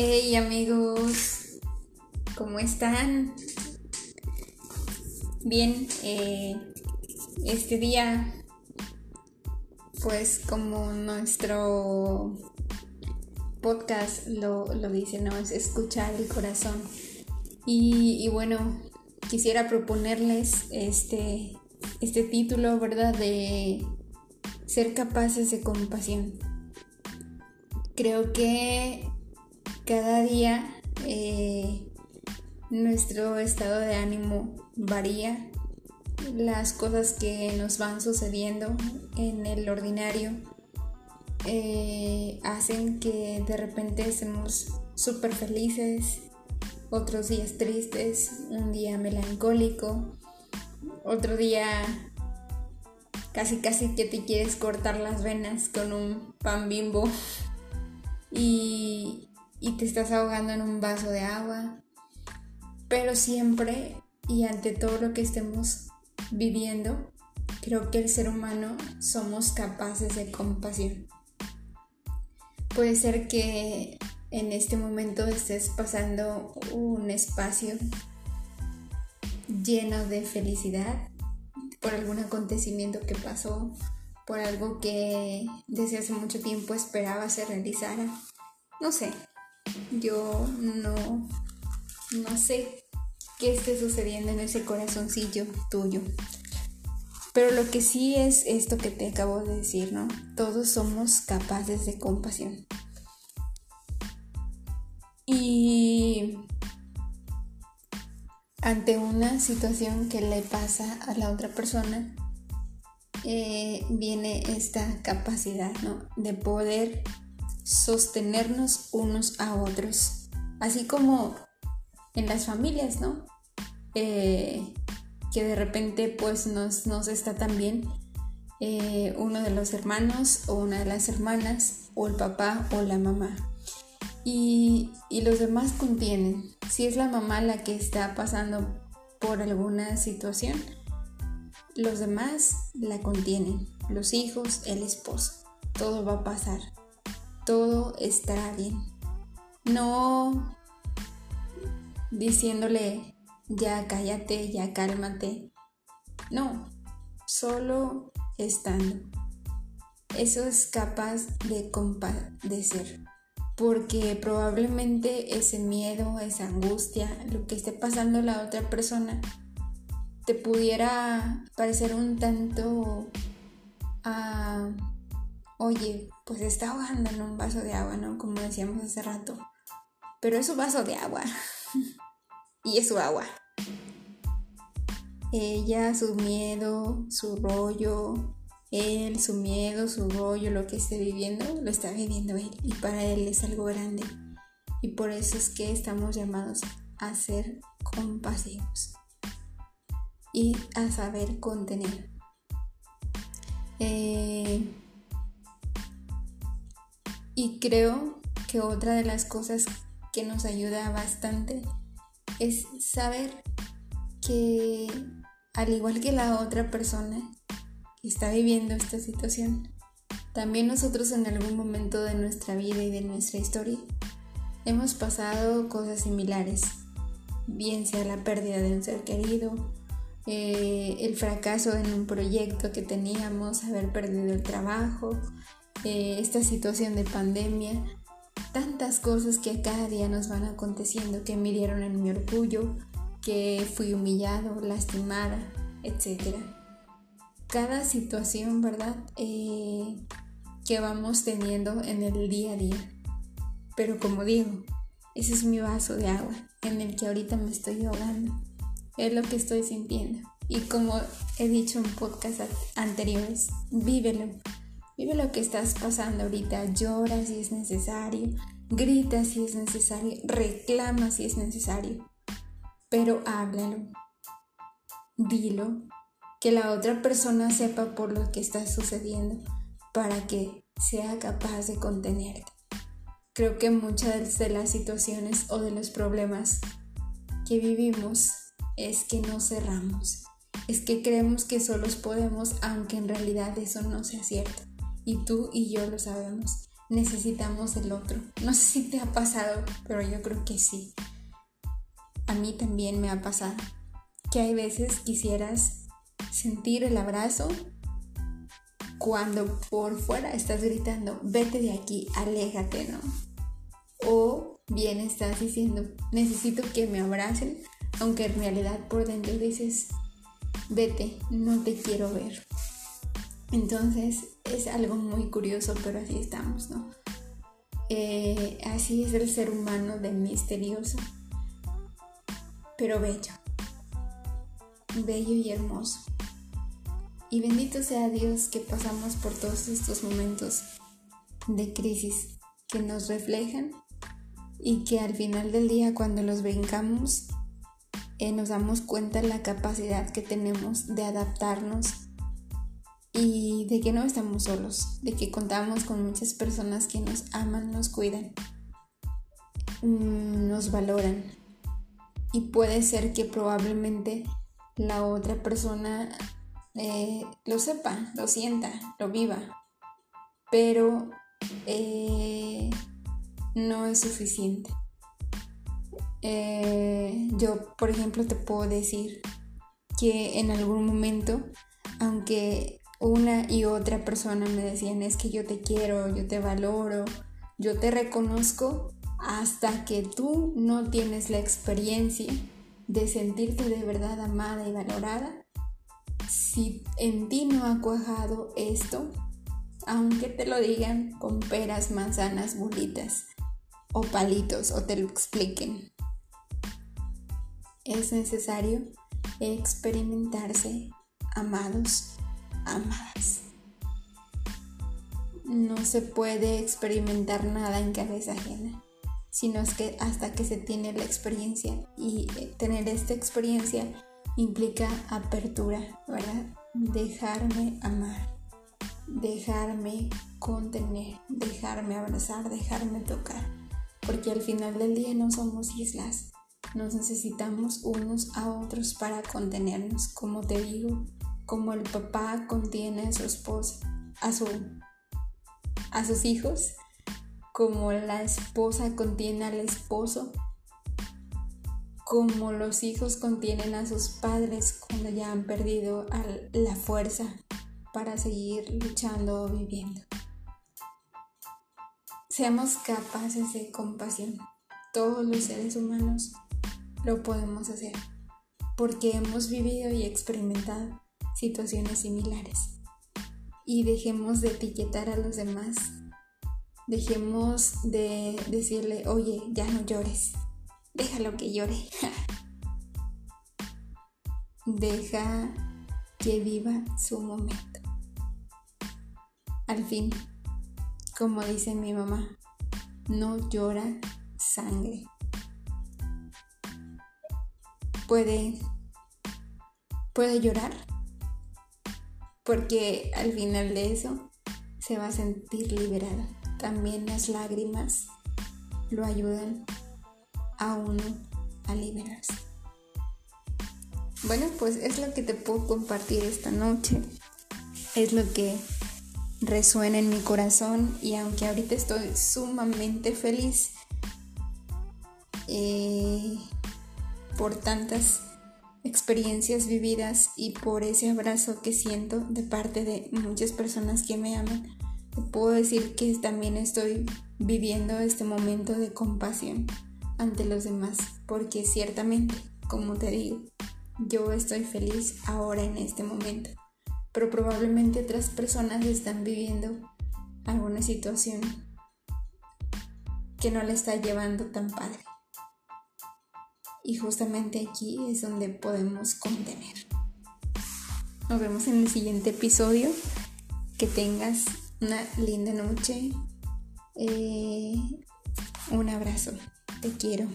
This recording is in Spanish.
Hey amigos, ¿cómo están? Bien, eh, este día, pues como nuestro podcast lo, dice, ¿no? Es escuchar el corazón. Y, y bueno, quisiera proponerles este, este título, ¿verdad? De ser capaces de compasión. Creo que cada día eh, nuestro estado de ánimo varía. Las cosas que nos van sucediendo en el ordinario eh, hacen que de repente estemos súper felices, otros días tristes, un día melancólico, otro día casi casi que te quieres cortar las venas con un pan bimbo y, y te estás ahogando en un vaso de agua. Pero siempre y ante todo lo que estemos viviendo, creo que el ser humano somos capaces de compasión. Puede ser que en este momento estés pasando un espacio lleno de felicidad por algún acontecimiento que pasó, por algo que desde hace mucho tiempo esperaba se realizara. No sé, yo no, no sé qué esté sucediendo en ese corazoncillo tuyo. Pero lo que sí es esto que te acabo de decir, ¿no? Todos somos capaces de compasión. Y ante una situación que le pasa a la otra persona, eh, viene esta capacidad ¿no? de poder sostenernos unos a otros, así como en las familias, ¿no? Eh, que de repente pues nos, nos está también eh, uno de los hermanos o una de las hermanas o el papá o la mamá y, los demás contienen. Si es la mamá la que está pasando por alguna situación, los demás la contienen. Los hijos, el esposo. Todo va a pasar. Todo estará bien. No diciéndole ya cállate, ya cálmate. No, solo estando. Eso es capaz de compadecer porque probablemente ese miedo, esa angustia, lo que esté pasando la otra persona, te pudiera parecer un tanto, oye, pues está ahogando en un vaso de agua, ¿no? Como decíamos hace rato. Pero es un vaso de agua. y es su agua. Ella, su miedo, su rollo, él, su miedo, su rollo, lo que esté viviendo, lo está viviendo él. Y para él es algo grande. Y por eso es que estamos llamados a ser compasivos y a saber contener. Eh, y creo que otra de las cosas que nos ayuda bastante es saber que al igual que la otra persona, está viviendo esta situación. También nosotros en algún momento de nuestra vida y de nuestra historia hemos pasado cosas similares, bien sea la pérdida de un ser querido, eh, el fracaso en un proyecto que teníamos, haber perdido el trabajo, eh, esta situación de pandemia, tantas cosas que cada día nos van aconteciendo, que me en mi orgullo, que fui humillado, lastimada, etcétera cada situación, ¿verdad? Eh, que vamos teniendo en el día a día. Pero como digo, ese es mi vaso de agua en el que ahorita me estoy ahogando. Es lo que estoy sintiendo. Y como he dicho en podcasts anteriores, vívelo. Vive lo que estás pasando ahorita. Llora si es necesario. Grita si es necesario. Reclama si es necesario. Pero háblalo. Dilo que la otra persona sepa por lo que está sucediendo para que sea capaz de contenerte. Creo que muchas de las situaciones o de los problemas que vivimos es que no cerramos, es que creemos que solos podemos, aunque en realidad eso no sea cierto. Y tú y yo lo sabemos. necesitamos el otro. No sé si te ha pasado, pero yo creo que sí. A mí también me ha pasado que hay veces quisieras sentir el abrazo cuando por fuera estás gritando, vete de aquí, aléjate, ¿no? O bien estás diciendo, necesito que me abracen, aunque en realidad por dentro dices, vete, no te quiero ver. Entonces es algo muy curioso, pero así estamos, ¿no? Eh, así es el ser humano de misterioso, pero bello, bello y hermoso. Y bendito sea Dios que pasamos por todos estos momentos de crisis que nos reflejan y que al final del día cuando los vengamos eh, nos damos cuenta de la capacidad que tenemos de adaptarnos y de que no estamos solos, de que contamos con muchas personas que nos aman, nos cuidan, mm, nos valoran. Y puede ser que probablemente la otra persona eh, lo sepa, lo sienta, lo viva, pero eh, no es suficiente. Eh, yo, por ejemplo, te puedo decir que en algún momento, aunque una y otra persona me decían es que yo te quiero, yo te valoro, yo te reconozco, hasta que tú no tienes la experiencia de sentirte de verdad amada y valorada, si en ti no ha cuajado esto, aunque te lo digan con peras, manzanas, bolitas o palitos o te lo expliquen, es necesario experimentarse amados, amadas. No se puede experimentar nada en cabeza ajena, sino es que hasta que se tiene la experiencia y eh, tener esta experiencia implica apertura, ¿verdad? Dejarme amar, dejarme contener, dejarme abrazar, dejarme tocar. Porque al final del día no somos islas, nos necesitamos unos a otros para contenernos, como te digo, como el papá contiene a su esposa, a, su, a sus hijos, como la esposa contiene al esposo, como los hijos contienen a sus padres cuando ya han perdido la fuerza para seguir luchando o viviendo. Seamos capaces de compasión. Todos los seres humanos lo podemos hacer porque hemos vivido y experimentado situaciones similares. Y dejemos de etiquetar a los demás. Dejemos de decirle, oye, ya no llores déjalo que llore. Deja que viva su momento. Al fin, como dice mi mamá, no llora sangre. Puede, puede llorar porque al final de eso se va a sentir liberada. También las lágrimas lo ayudan a uno a liberarse. Bueno, pues es lo que te puedo compartir esta noche. Es lo que resuena en mi corazón y aunque ahorita estoy sumamente feliz eh, por tantas experiencias vividas y por ese abrazo que siento de parte de muchas personas que me aman, puedo decir que también estoy viviendo este momento de compasión ante los demás, porque ciertamente, como te digo, yo estoy feliz ahora en este momento, pero probablemente otras personas están viviendo alguna situación que no le está llevando tan padre. Y justamente aquí es donde podemos contener. Nos vemos en el siguiente episodio. Que tengas una linda noche. Eh, un abrazo. Te quiero.